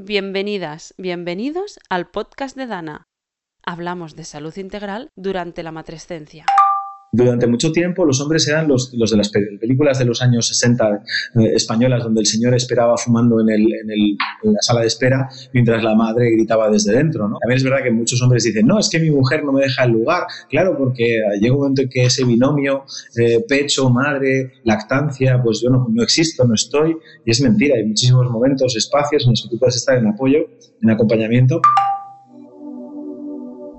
Bienvenidas, bienvenidos al podcast de Dana. Hablamos de salud integral durante la matrescencia. Durante mucho tiempo los hombres eran los, de las películas de los años 60 eh, españolas, donde el señor esperaba fumando en, el, la sala de espera mientras la madre gritaba desde dentro. ¿no? También es verdad que muchos hombres dicen, no, es que mi mujer no me deja el lugar. Claro, porque llega un momento en que ese binomio, eh, pecho, madre, lactancia, pues yo no, no existo, no estoy. Y es mentira, hay muchísimos momentos, espacios en los que tú puedes estar en apoyo, en acompañamiento.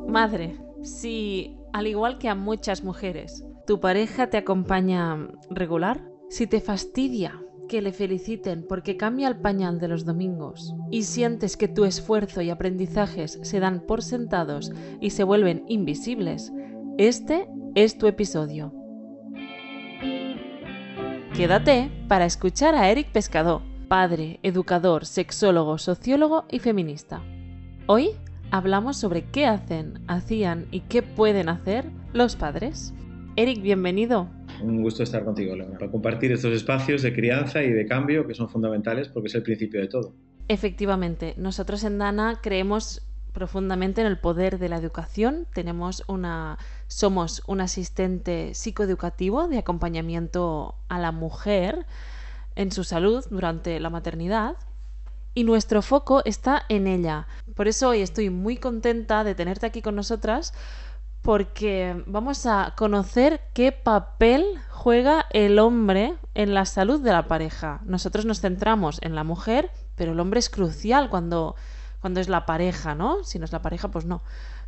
Madre, si al igual que a muchas mujeres, ¿tu pareja te acompaña regular? Si te fastidia que le feliciten porque cambia el pañal de los domingos y sientes que tu esfuerzo y aprendizajes se dan por sentados y se vuelven invisibles, este es tu episodio. Quédate para escuchar a Eric Pescador, padre, educador, sexólogo, sociólogo y feminista. Hoy hablamos sobre qué hacen, hacían y qué pueden hacer los padres. Eric, bienvenido. Un gusto estar contigo, Laura, para compartir estos espacios de crianza y de cambio que son fundamentales porque es el principio de todo. Efectivamente, nosotros en Dana creemos profundamente en el poder de la educación. Tenemos una somos un asistente psicoeducativo de acompañamiento a la mujer en su salud durante la maternidad y nuestro foco está en ella. Por eso hoy estoy muy contenta de tenerte aquí con nosotras porque vamos a conocer qué papel juega el hombre en la salud de la pareja. Nosotros nos centramos en la mujer, pero el hombre es crucial cuando, cuando es la pareja, ¿no? Si no es la pareja, pues no.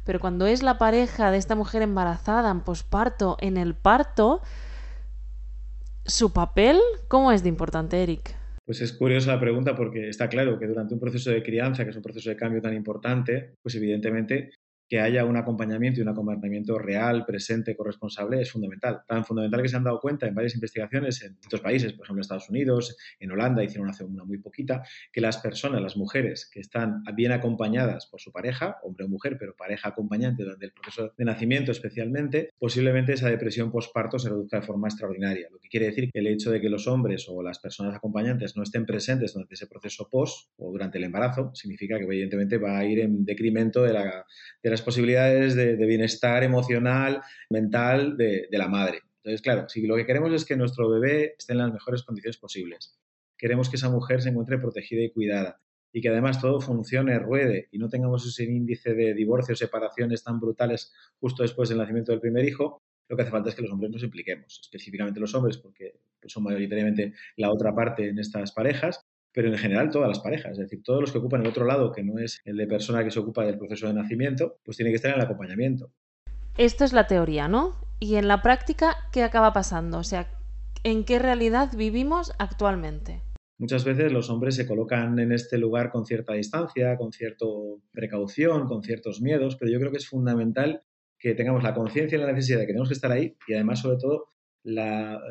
Pero cuando es la pareja de esta mujer embarazada en posparto, en el parto, su papel, ¿cómo es de importante, Eric? Pues es curiosa la pregunta porque está claro que durante un proceso de crianza, que es un proceso de cambio tan importante, pues evidentemente que haya un acompañamiento y un acompañamiento real, presente, corresponsable, es fundamental. Tan fundamental que se han dado cuenta en varias investigaciones en otros países, por ejemplo Estados Unidos, en Holanda, hicieron hace una muy poquita, que las personas, las mujeres que están bien acompañadas por su pareja, hombre o mujer, pero pareja acompañante durante el proceso de nacimiento especialmente, posiblemente esa depresión postparto se reduzca de forma extraordinaria. Lo que quiere decir que el hecho de que los hombres o las personas acompañantes no estén presentes durante ese proceso post o durante el embarazo, significa que evidentemente va a ir en decremento de, la, de las posibilidades de, de bienestar emocional, mental de, de, la madre. Entonces, claro, si lo que queremos es que nuestro bebé esté en las mejores condiciones posibles, queremos que esa mujer se encuentre protegida y cuidada y que además todo funcione, ruede y no tengamos ese índice de divorcios, separaciones tan brutales justo después del nacimiento del primer hijo, lo que hace falta es que los hombres nos impliquemos, específicamente los hombres, porque son mayoritariamente la otra parte en estas parejas, pero en general todas las parejas, es decir, todos los que ocupan el otro lado, que no es el de persona que se ocupa del proceso de nacimiento, pues tiene que estar en el acompañamiento. Esto es la teoría, ¿no? Y en la práctica, ¿qué acaba pasando? O sea, ¿en qué realidad vivimos actualmente? Muchas veces los hombres se colocan en este lugar con cierta distancia, con cierta precaución, con ciertos miedos, pero yo creo que es fundamental que tengamos la conciencia y la necesidad de que tenemos que estar ahí y además, sobre todo, la,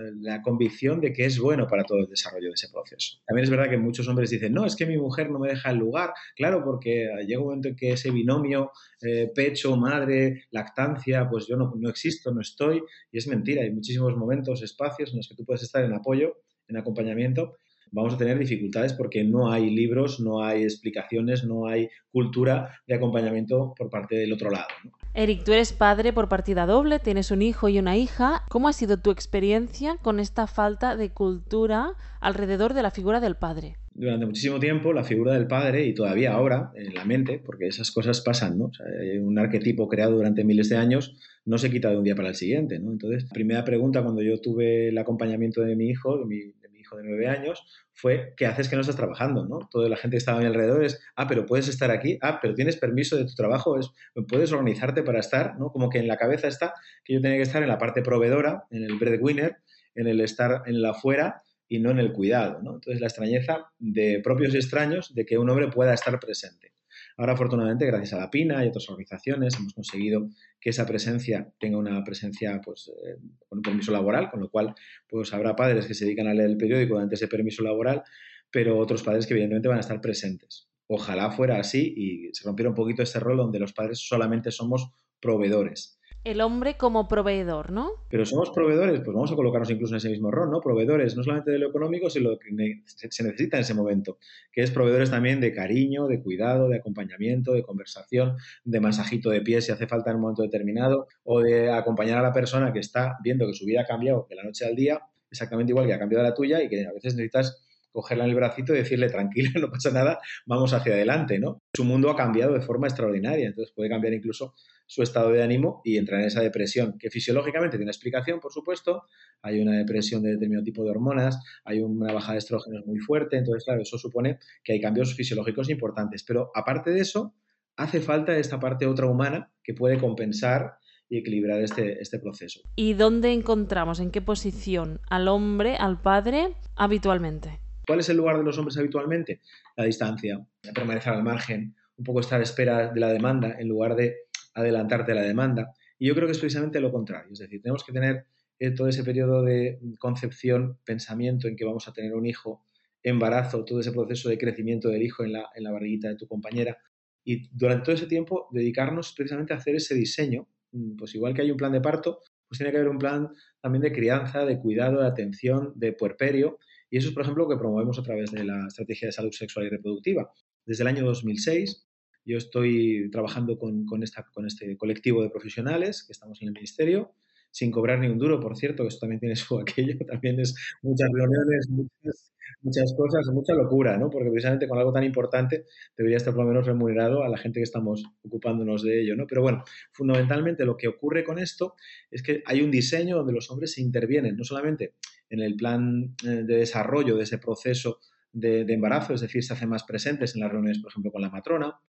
convicción de que es bueno para todo el desarrollo de ese proceso. También es verdad que muchos hombres dicen, no, es que mi mujer no me deja el lugar. Claro, porque llega un momento en que ese binomio eh, pecho, madre, lactancia, pues yo no, no existo, no estoy. Y es mentira, hay muchísimos momentos, espacios en los que tú puedes estar en apoyo, en acompañamiento. Vamos a tener dificultades porque no hay libros, no hay explicaciones, no hay cultura de acompañamiento por parte del otro lado. ¿no? Eric, tú eres padre por partida doble, tienes un hijo y una hija. ¿Cómo ha sido tu experiencia con esta falta de cultura alrededor de la figura del padre? Durante muchísimo tiempo la figura del padre, y todavía ahora en la mente, porque esas cosas pasan, ¿no? O sea, hay un arquetipo creado durante miles de años, no se quita de un día para el siguiente, ¿no? Entonces, primera pregunta cuando yo tuve el acompañamiento de mi hijo, de mi de nueve años, fue, ¿qué haces que no estás trabajando? ¿no? Toda la gente que estaba a mi alrededor es, ah, pero puedes estar aquí, ah, pero tienes permiso de tu trabajo, es, puedes organizarte para estar, ¿no? Como que en la cabeza está que yo tenía que estar en la parte proveedora, en el breadwinner, en el estar en la afuera y no en el cuidado, ¿no? Entonces la extrañeza de propios extraños de que un hombre pueda estar presente. Ahora, afortunadamente, gracias a la PINA y otras organizaciones, hemos conseguido que esa presencia tenga una presencia pues, eh, con un permiso laboral, con lo cual pues, habrá padres que se dedican a leer el periódico durante ese permiso laboral, pero otros padres que evidentemente van a estar presentes. Ojalá fuera así y se rompiera un poquito este rol donde los padres solamente somos proveedores. El hombre como proveedor, ¿no? Pero somos proveedores, pues vamos a colocarnos incluso en ese mismo rol, ¿no? Proveedores no solamente de lo económico, sino lo que se necesita en ese momento, que es proveedores también de cariño, de cuidado, de acompañamiento, de conversación, de masajito de pies si hace falta en un momento determinado, o de acompañar a la persona que está viendo que su vida ha cambiado de la noche al día, exactamente igual que ha cambiado la tuya y que a veces necesitas cogerla en el bracito y decirle, tranquila, no pasa nada, vamos hacia adelante, ¿no? Su mundo ha cambiado de forma extraordinaria, entonces puede cambiar incluso su estado de ánimo y entrar en esa depresión, que fisiológicamente tiene una explicación, por supuesto, hay una depresión de determinado tipo de hormonas, hay una baja de estrógenos muy fuerte, entonces, claro, eso supone que hay cambios fisiológicos importantes, pero aparte de eso, hace falta esta parte otra humana que puede compensar y equilibrar este, este proceso. ¿Y dónde encontramos, en qué posición al hombre, al padre, habitualmente? ¿Cuál es el lugar de los hombres habitualmente? La distancia, permanecer al margen, un poco estar a espera de la demanda en lugar de adelantarte a la demanda. Y yo creo que es precisamente lo contrario. Es decir, tenemos que tener eh, todo ese periodo de concepción, pensamiento en que vamos a tener un hijo, embarazo, todo ese proceso de crecimiento del hijo en la, en la barriguita de tu compañera. Y durante todo ese tiempo dedicarnos precisamente a hacer ese diseño. Mm, pues igual que hay un plan de parto, pues tiene que haber un plan también de crianza, de cuidado, de atención, de puerperio. Y eso es, por ejemplo, lo que promovemos a través de la Estrategia de Salud Sexual y Reproductiva. Desde el año 2006 yo estoy trabajando con, este colectivo de profesionales que estamos en el ministerio, sin cobrar ni un duro, por cierto, que eso también tiene su aquello, también es muchas reuniones, muchas, muchas cosas, mucha locura, ¿no? Porque precisamente con algo tan importante debería estar por lo menos remunerado a la gente que estamos ocupándonos de ello, ¿no? Pero bueno, fundamentalmente lo que ocurre con esto es que hay un diseño donde los hombres se intervienen, no solamente en el plan eh, de desarrollo de ese proceso de, de, embarazo, es decir, se hacen más presentes en las reuniones, por ejemplo, con la matrona,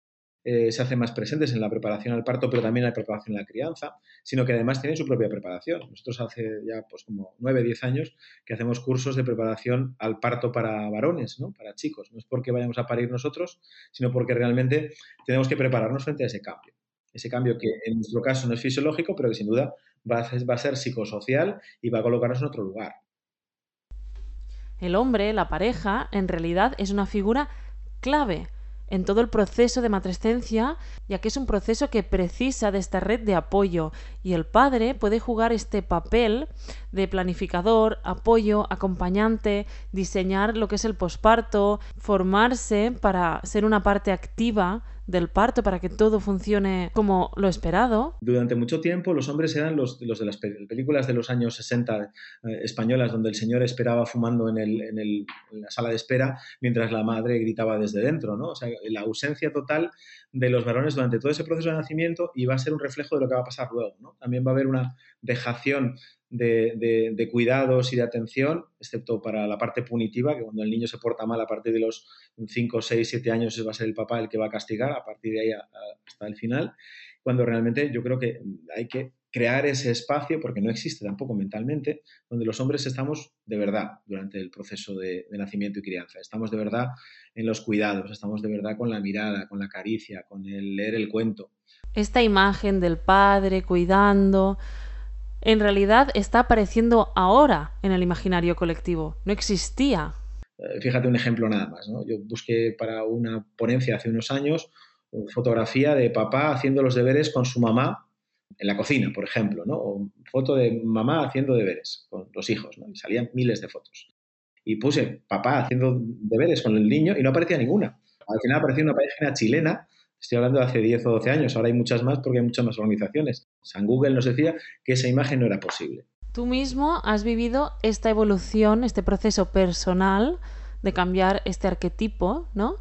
eh, se hacen más presentes en la preparación al parto, pero también en la preparación a la crianza, sino que además tienen su propia preparación. Nosotros hace ya pues como 9, 10 años que hacemos cursos de preparación al parto para varones, ¿no? para chicos. No es porque vayamos a parir nosotros, sino porque realmente tenemos que prepararnos frente a ese cambio. Ese cambio que en nuestro caso no es fisiológico, pero que sin duda va a, va a ser psicosocial y va a colocarnos en otro lugar. El hombre, la pareja, en realidad es una figura clave en todo el proceso de matrescencia, ya que es un proceso que precisa de esta red de apoyo. Y el padre puede jugar este papel de planificador, apoyo, acompañante, diseñar lo que es el posparto, formarse para ser una parte activa del parto para que todo funcione como lo esperado. Durante mucho tiempo los hombres eran los, de las películas de los años 60 eh, españolas donde el señor esperaba fumando en, en, el, en, la sala de espera mientras la madre gritaba desde dentro, ¿no? O sea, la ausencia total de los varones durante todo ese proceso de nacimiento y va a ser un reflejo de lo que va a pasar luego, ¿no? También va a haber una dejación de, cuidados y de atención, excepto para la parte punitiva, que cuando el niño se porta mal a partir de los 5, 6, 7 años va a ser el papá el que va a castigar, a partir de ahí hasta el final, cuando realmente yo creo que hay que crear ese espacio, porque no existe tampoco mentalmente, donde los hombres estamos de verdad durante el proceso de, de, nacimiento y crianza. Estamos de verdad en los cuidados, estamos de verdad con la mirada, con la caricia, con el leer el cuento. Esta imagen del padre cuidando, en realidad está apareciendo ahora en el imaginario colectivo. No existía. Eh, fíjate un ejemplo nada más. ¿no? Yo busqué para una ponencia hace unos años fotografía de papá haciendo los deberes con su mamá en la cocina, por ejemplo, ¿no? o foto de mamá haciendo deberes con los hijos, ¿no? y salían miles de fotos. Y puse papá haciendo deberes con el niño y no aparecía ninguna. Al final apareció una página chilena Estoy hablando de hace 10 o 12 años, ahora hay muchas más porque hay muchas más organizaciones. San Google nos decía que esa imagen no era posible. Tú mismo has vivido esta evolución, este proceso personal de cambiar este arquetipo, ¿no?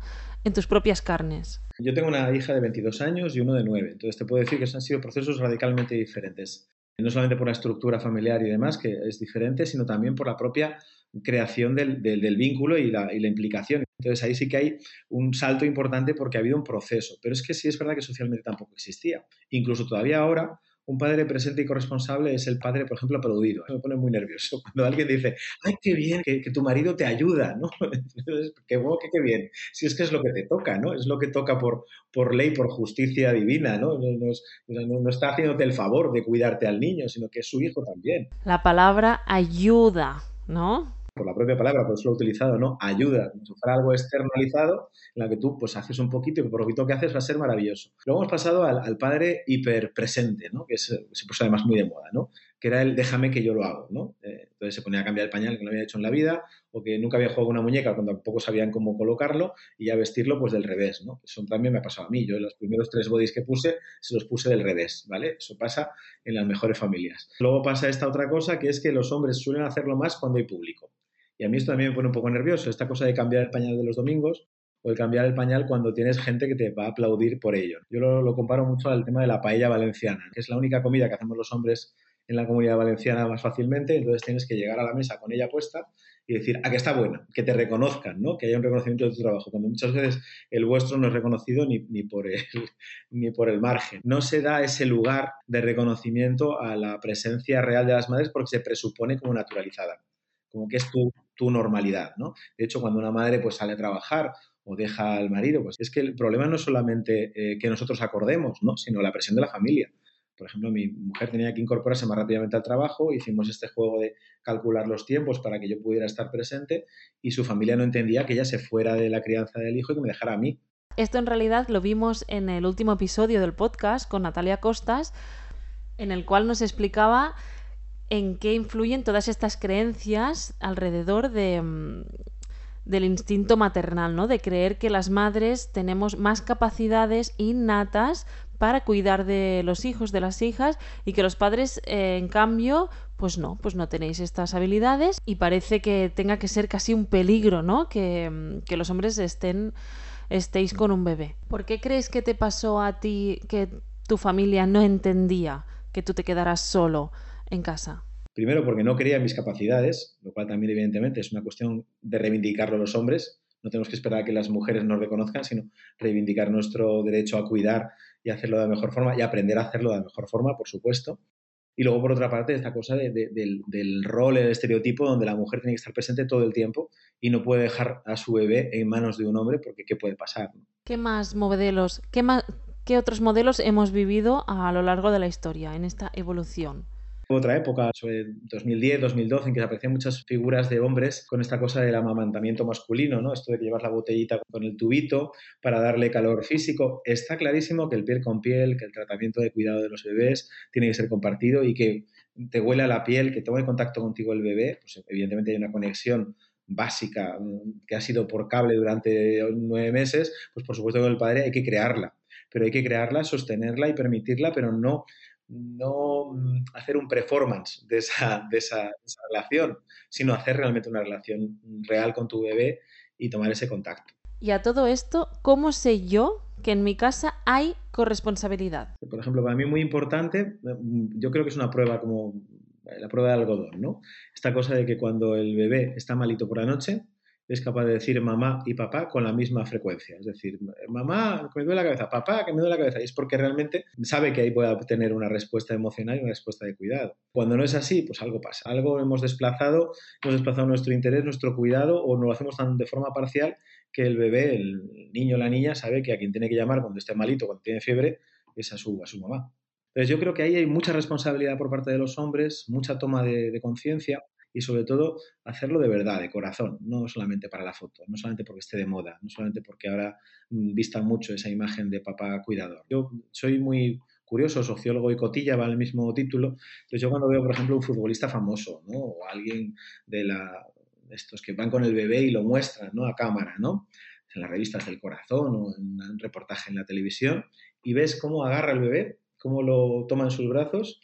En tus propias carnes. Yo tengo una hija de 22 años y uno de 9, entonces te puedo decir que han sido procesos radicalmente diferentes. No solamente por la estructura familiar y demás, que es diferente, sino también por la propia creación del, del, del vínculo y la, y la, implicación. Entonces ahí sí que hay un salto importante porque ha habido un proceso, pero es que sí es verdad que socialmente tampoco existía. Incluso todavía ahora un padre presente y corresponsable es el padre, por ejemplo, aplaudido. Me pone muy nervioso cuando alguien dice, ay, qué bien, que, tu marido te ayuda, ¿no? Entonces, qué, qué, bien. Si es que es lo que te toca, ¿no? Es lo que toca por, por ley, por justicia divina, ¿no? No, no, no, no está haciéndote el favor de cuidarte al niño, sino que es su hijo también. La palabra ayuda, ¿no? Por la propia palabra, por eso lo he utilizado, ¿no? Ayuda, como si fuera algo externalizado en la que tú pues haces un poquito y por lo poquito que haces va a ser maravilloso. Luego hemos pasado al, al padre hiperpresente, ¿no? Que se puso además muy de moda, ¿no? Que era el déjame que yo lo hago, ¿no? Eh, entonces se ponía a cambiar el pañal que no había hecho en la vida o que nunca había jugado una muñeca cuando tampoco sabían cómo colocarlo y ya vestirlo pues del revés, ¿no? Eso también me ha pasado a mí. Yo los primeros tres bodies que puse se los puse del revés, ¿vale? Eso pasa en las mejores familias. Luego pasa esta otra cosa que es que los hombres suelen hacerlo más cuando hay público. Y a mí esto también me pone un poco nervioso, esta cosa de cambiar el pañal de los domingos o de cambiar el pañal cuando tienes gente que te va a aplaudir por ello. Yo lo, comparo mucho al tema de la paella valenciana, que es la única comida que hacemos los hombres en la comunidad valenciana más fácilmente, entonces tienes que llegar a la mesa con ella puesta y decir, ah, que está buena, que te reconozcan, ¿no? que haya un reconocimiento de tu trabajo, cuando muchas veces el vuestro no es reconocido ni, ni, por el, ni por el margen. No se da ese lugar de reconocimiento a la presencia real de las madres porque se presupone como naturalizada, como que es tu, tu normalidad. ¿no? De hecho, cuando una madre pues, sale a trabajar o deja al marido, pues es que el problema no es solamente eh, que nosotros acordemos, ¿no? sino la presión de la familia. Por ejemplo, mi mujer tenía que incorporarse más rápidamente al trabajo, hicimos este juego de calcular los tiempos para que yo pudiera estar presente y su familia no entendía que ella se fuera de la crianza del hijo y que me dejara a mí. Esto en realidad lo vimos en el último episodio del podcast con Natalia Costas, en el cual nos explicaba en qué influyen todas estas creencias alrededor de, mm, del instinto maternal, ¿no? De creer que las madres tenemos más capacidades innatas para cuidar de los hijos, de las hijas, y que los padres, eh, en cambio, pues no, pues no tenéis estas habilidades y parece que tenga que ser casi un peligro, ¿no? Que, mm, que los hombres estén estéis con un bebé. ¿Por qué crees que te pasó a ti que tu familia no entendía que tú te quedaras solo en casa? Primero porque no creía en mis capacidades, lo cual también evidentemente es una cuestión de reivindicarlo los hombres. No tenemos que esperar a que las mujeres nos reconozcan, sino reivindicar nuestro derecho a cuidar y hacerlo de la mejor forma y aprender a hacerlo de la mejor forma, por supuesto. Y luego, por otra parte, esta cosa de, de, del, del, rol, el estereotipo, donde la mujer tiene que estar presente todo el tiempo y no puede dejar a su bebé en manos de un hombre porque ¿qué puede pasar? ¿Qué más modelos, qué, más, qué otros modelos hemos vivido a lo largo de la historia en esta evolución? Otra época, sobre 2010, 2012, en que aparecían muchas figuras de hombres con esta cosa del amamantamiento masculino, ¿no? Esto de que llevas la botellita con el tubito para darle calor físico. Está clarísimo que el piel con piel, que el tratamiento de cuidado de los bebés tiene que ser compartido y que te huele a la piel, que tome contacto contigo el bebé, pues evidentemente hay una conexión básica mm, que ha sido por cable durante nueve meses, pues por supuesto con el padre hay que crearla, pero hay que crearla, sostenerla y permitirla, pero no no mm, hacer un performance de esa, de, esa, de esa, relación, sino hacer realmente una relación real con tu bebé y tomar ese contacto. Y a todo esto, ¿cómo sé yo que en mi casa hay corresponsabilidad? Por ejemplo, para mí muy importante, mm, yo creo que es una prueba como la prueba de algodón, ¿no? Esta cosa de que cuando el bebé está malito por la noche, es capaz de decir mamá y papá con la misma frecuencia. Es decir, mamá, que me duele la cabeza, papá, que me duele la cabeza. Y es porque realmente sabe que ahí puede obtener una respuesta emocional y una respuesta de cuidado. Cuando no es así, pues algo pasa. Algo hemos desplazado, hemos desplazado nuestro interés, nuestro cuidado, o no lo hacemos tan de forma parcial que el bebé, el niño o la niña, sabe que a quien tiene que llamar cuando esté malito, cuando tiene fiebre, es a su, a su mamá. Entonces yo creo que ahí hay mucha responsabilidad por parte de los hombres, mucha toma de, de conciencia y sobre todo hacerlo de verdad, de corazón, no solamente para la foto, no solamente porque esté de moda, no solamente porque ahora mm, vista mucho esa imagen de papá cuidador. Yo soy muy curioso, sociólogo y cotilla va el mismo título, entonces yo cuando veo, por ejemplo, un futbolista famoso, ¿no? O alguien de la estos que van con el bebé y lo muestran, ¿no? A cámara, ¿no? En las revistas del corazón o en un reportaje en la televisión y ves cómo agarra el bebé, cómo lo toma en sus brazos,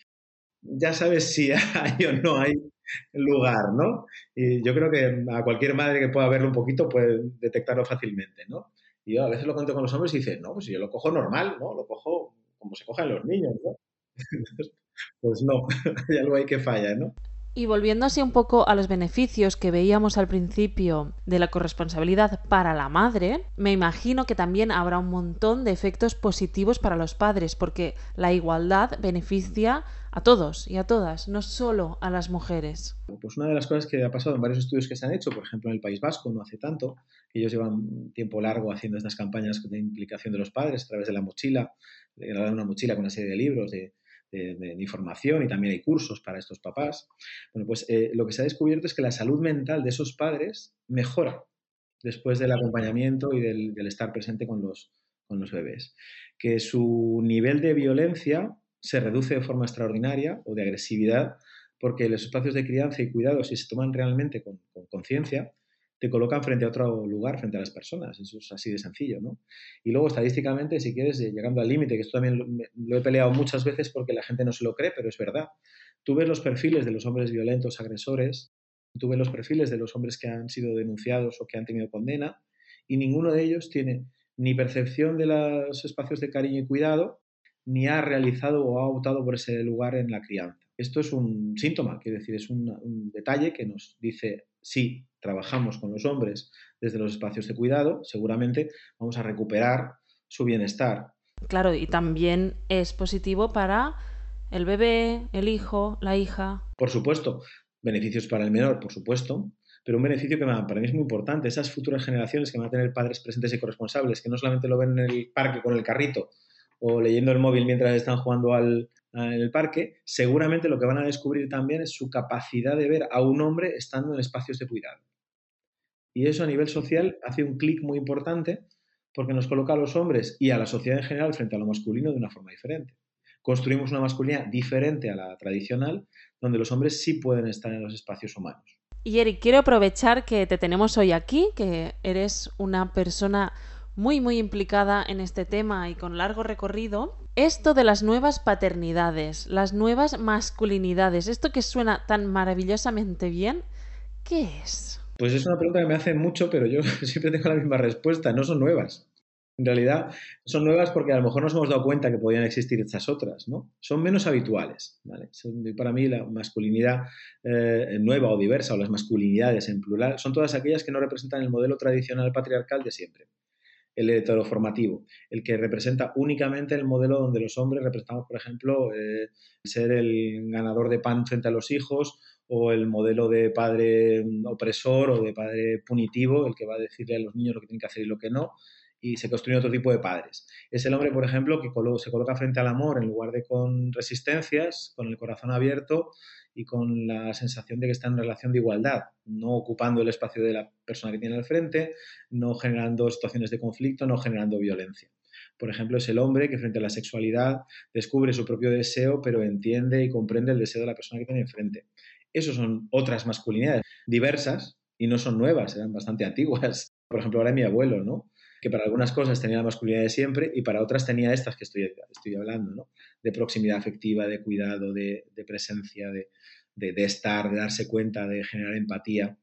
ya sabes si hay o no hay lugar, ¿no? Y yo creo que a cualquier madre que pueda verlo un poquito puede detectarlo fácilmente, ¿no? Y yo a veces lo cuento con los hombres y dicen, no, pues yo lo cojo normal, ¿no? Lo cojo como se cogen los niños, ¿no? pues no, hay algo ahí que falla, ¿no? Y volviendo así un poco a los beneficios que veíamos al principio de la corresponsabilidad para la madre, me imagino que también habrá un montón de efectos positivos para los padres, porque la igualdad beneficia a todos y a todas, no solo a las mujeres. Pues una de las cosas que ha pasado en varios estudios que se han hecho, por ejemplo en el País Vasco, no hace tanto, ellos llevan tiempo largo haciendo estas campañas de implicación de los padres a través de la mochila, de una mochila con una serie de libros, de, de, información y también hay cursos para estos papás. Bueno, pues eh, lo que se ha descubierto es que la salud mental de esos padres mejora después del acompañamiento y del, estar presente con los, con los bebés. Que su nivel de violencia se reduce de forma extraordinaria o de agresividad porque los espacios de crianza y cuidado, si se toman realmente con conciencia, te colocan frente a otro lugar, frente a las personas. Eso es así de sencillo, ¿no? Y luego, estadísticamente, si quieres, llegando al límite, que esto también lo, he peleado muchas veces porque la gente no se lo cree, pero es verdad. Tú ves los perfiles de los hombres violentos, agresores, tú ves los perfiles de los hombres que han sido denunciados o que han tenido condena, y ninguno de ellos tiene ni percepción de los espacios de cariño y cuidado, ni ha realizado o ha optado por ese lugar en la crianza. Esto es un síntoma, quiere decir, es un detalle que nos dice, sí, trabajamos con los hombres desde los espacios de cuidado, seguramente vamos a recuperar su bienestar. Claro, y también es positivo para el bebé, el hijo, la hija. Por supuesto, beneficios para el menor, por supuesto, pero un beneficio que para mí es muy importante, esas futuras generaciones que van a tener padres presentes y corresponsables, que no solamente lo ven en el parque con el carrito o leyendo el móvil mientras están jugando al, en el parque, seguramente lo que van a descubrir también es su capacidad de ver a un hombre estando en espacios de cuidado. Y eso a nivel social hace un clic muy importante porque nos coloca a los hombres y a la sociedad en general frente a lo masculino de una forma diferente. Construimos una masculinidad diferente a la tradicional, donde los hombres sí pueden estar en los espacios humanos. Y Eric, quiero aprovechar que te tenemos hoy aquí, que eres una persona muy, muy implicada en este tema y con largo recorrido. Esto de las nuevas paternidades, las nuevas masculinidades, esto que suena tan maravillosamente bien, ¿qué es? Pues es una pregunta que me hacen mucho, pero yo siempre tengo la misma respuesta. No son nuevas. En realidad son nuevas porque a lo mejor nos hemos dado cuenta que podían existir estas otras, ¿no? Son menos habituales, ¿vale? para mí la masculinidad eh, nueva o diversa o las masculinidades en plural son todas aquellas que no representan el modelo tradicional patriarcal de siempre el heteroformativo, el que representa únicamente el modelo donde los hombres representamos, por ejemplo, eh, ser el ganador de pan frente a los hijos o el modelo de padre opresor o de padre punitivo, el que va a decirle a los niños lo que tienen que hacer y lo que no, y se construye otro tipo de padres. Es el hombre, por ejemplo, que se coloca frente al amor en lugar de con resistencias, con el corazón abierto y con la sensación de que está en relación de igualdad, no ocupando el espacio de la persona que tiene al frente, no generando situaciones de conflicto, no generando violencia. Por ejemplo, es el hombre que frente a la sexualidad descubre su propio deseo, pero entiende y comprende el deseo de la persona que tiene enfrente. Esas son otras masculinidades diversas y no son nuevas, eran bastante antiguas. Por ejemplo, ahora mi abuelo, ¿no? Que para algunas cosas tenía la masculinidad de siempre y para otras tenía estas que estoy, estoy hablando, ¿no? de proximidad afectiva, de cuidado, de, presencia, de, de, estar, de darse cuenta, de generar empatía.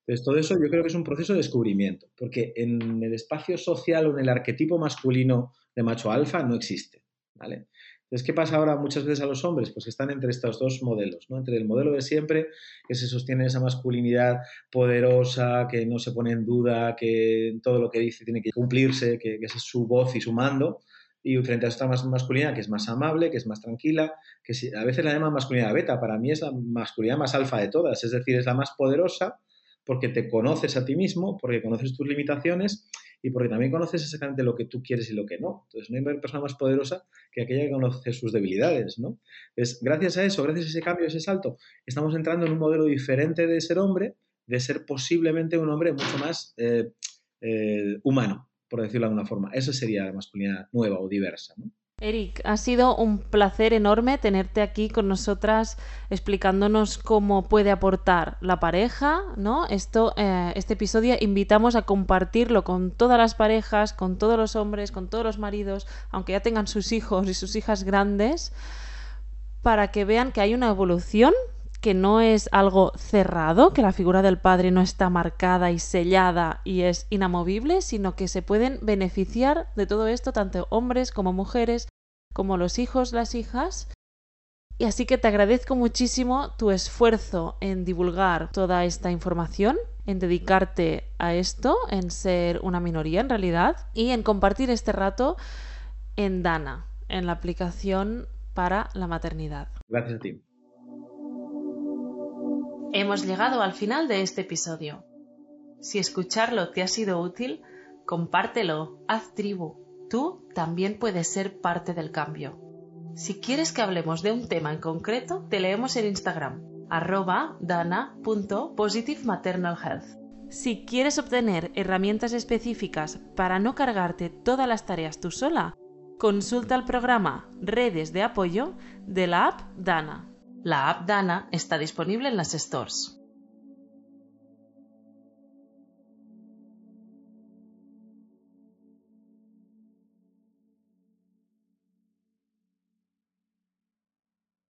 Entonces, todo eso yo creo que es un proceso de descubrimiento, porque en el espacio social o en el arquetipo masculino de macho alfa no existe. ¿vale? Entonces, ¿qué pasa ahora muchas veces a los hombres? Pues que están entre estos dos modelos, ¿no? Entre el modelo de siempre, que se sostiene esa masculinidad poderosa, que no se pone en duda, que todo lo que dice tiene que cumplirse, que, es su voz y su mando, y frente a esta masculinidad que es más amable, que es más tranquila, que a veces la llaman masculinidad beta, para mí es la masculinidad más alfa de todas, es decir, es la más poderosa porque te conoces a ti mismo, porque conoces tus limitaciones y porque también conoces exactamente lo que tú quieres y lo que no. Entonces, no hay persona más poderosa que aquella que conoce sus debilidades, ¿no? Entonces, gracias a eso, gracias a ese cambio, ese salto, estamos entrando en un modelo diferente de ser hombre, de ser posiblemente un hombre mucho más eh, eh, humano, por decirlo de alguna forma. Eso sería la masculinidad nueva o diversa, ¿no? Eric, ha sido un placer enorme tenerte aquí con nosotras explicándonos cómo puede aportar la pareja, ¿no? Esto, eh, este episodio invitamos a compartirlo con todas las parejas, con todos los hombres, con todos los maridos, aunque ya tengan sus hijos y sus hijas grandes, para que vean que hay una evolución, que no es algo cerrado, que la figura del padre no está marcada y sellada y es inamovible, sino que se pueden beneficiar de todo esto tanto hombres como mujeres, como los hijos, las hijas. Y así que te agradezco muchísimo tu esfuerzo en divulgar toda esta información, en dedicarte a esto, en ser una minoría en realidad, y en compartir este rato en Dana, en la aplicación para la maternidad. Gracias a ti. Hemos llegado al final de este episodio. Si escucharlo te ha sido útil, compártelo, haz tribu. Tú también puedes ser parte del cambio. Si quieres que hablemos de un tema en concreto, te leemos en Instagram, arroba dana.positivematernalhealth. Si quieres obtener herramientas específicas para no cargarte todas las tareas tú sola, consulta el programa Redes de Apoyo de la app Dana. La app Dana está disponible en las stores.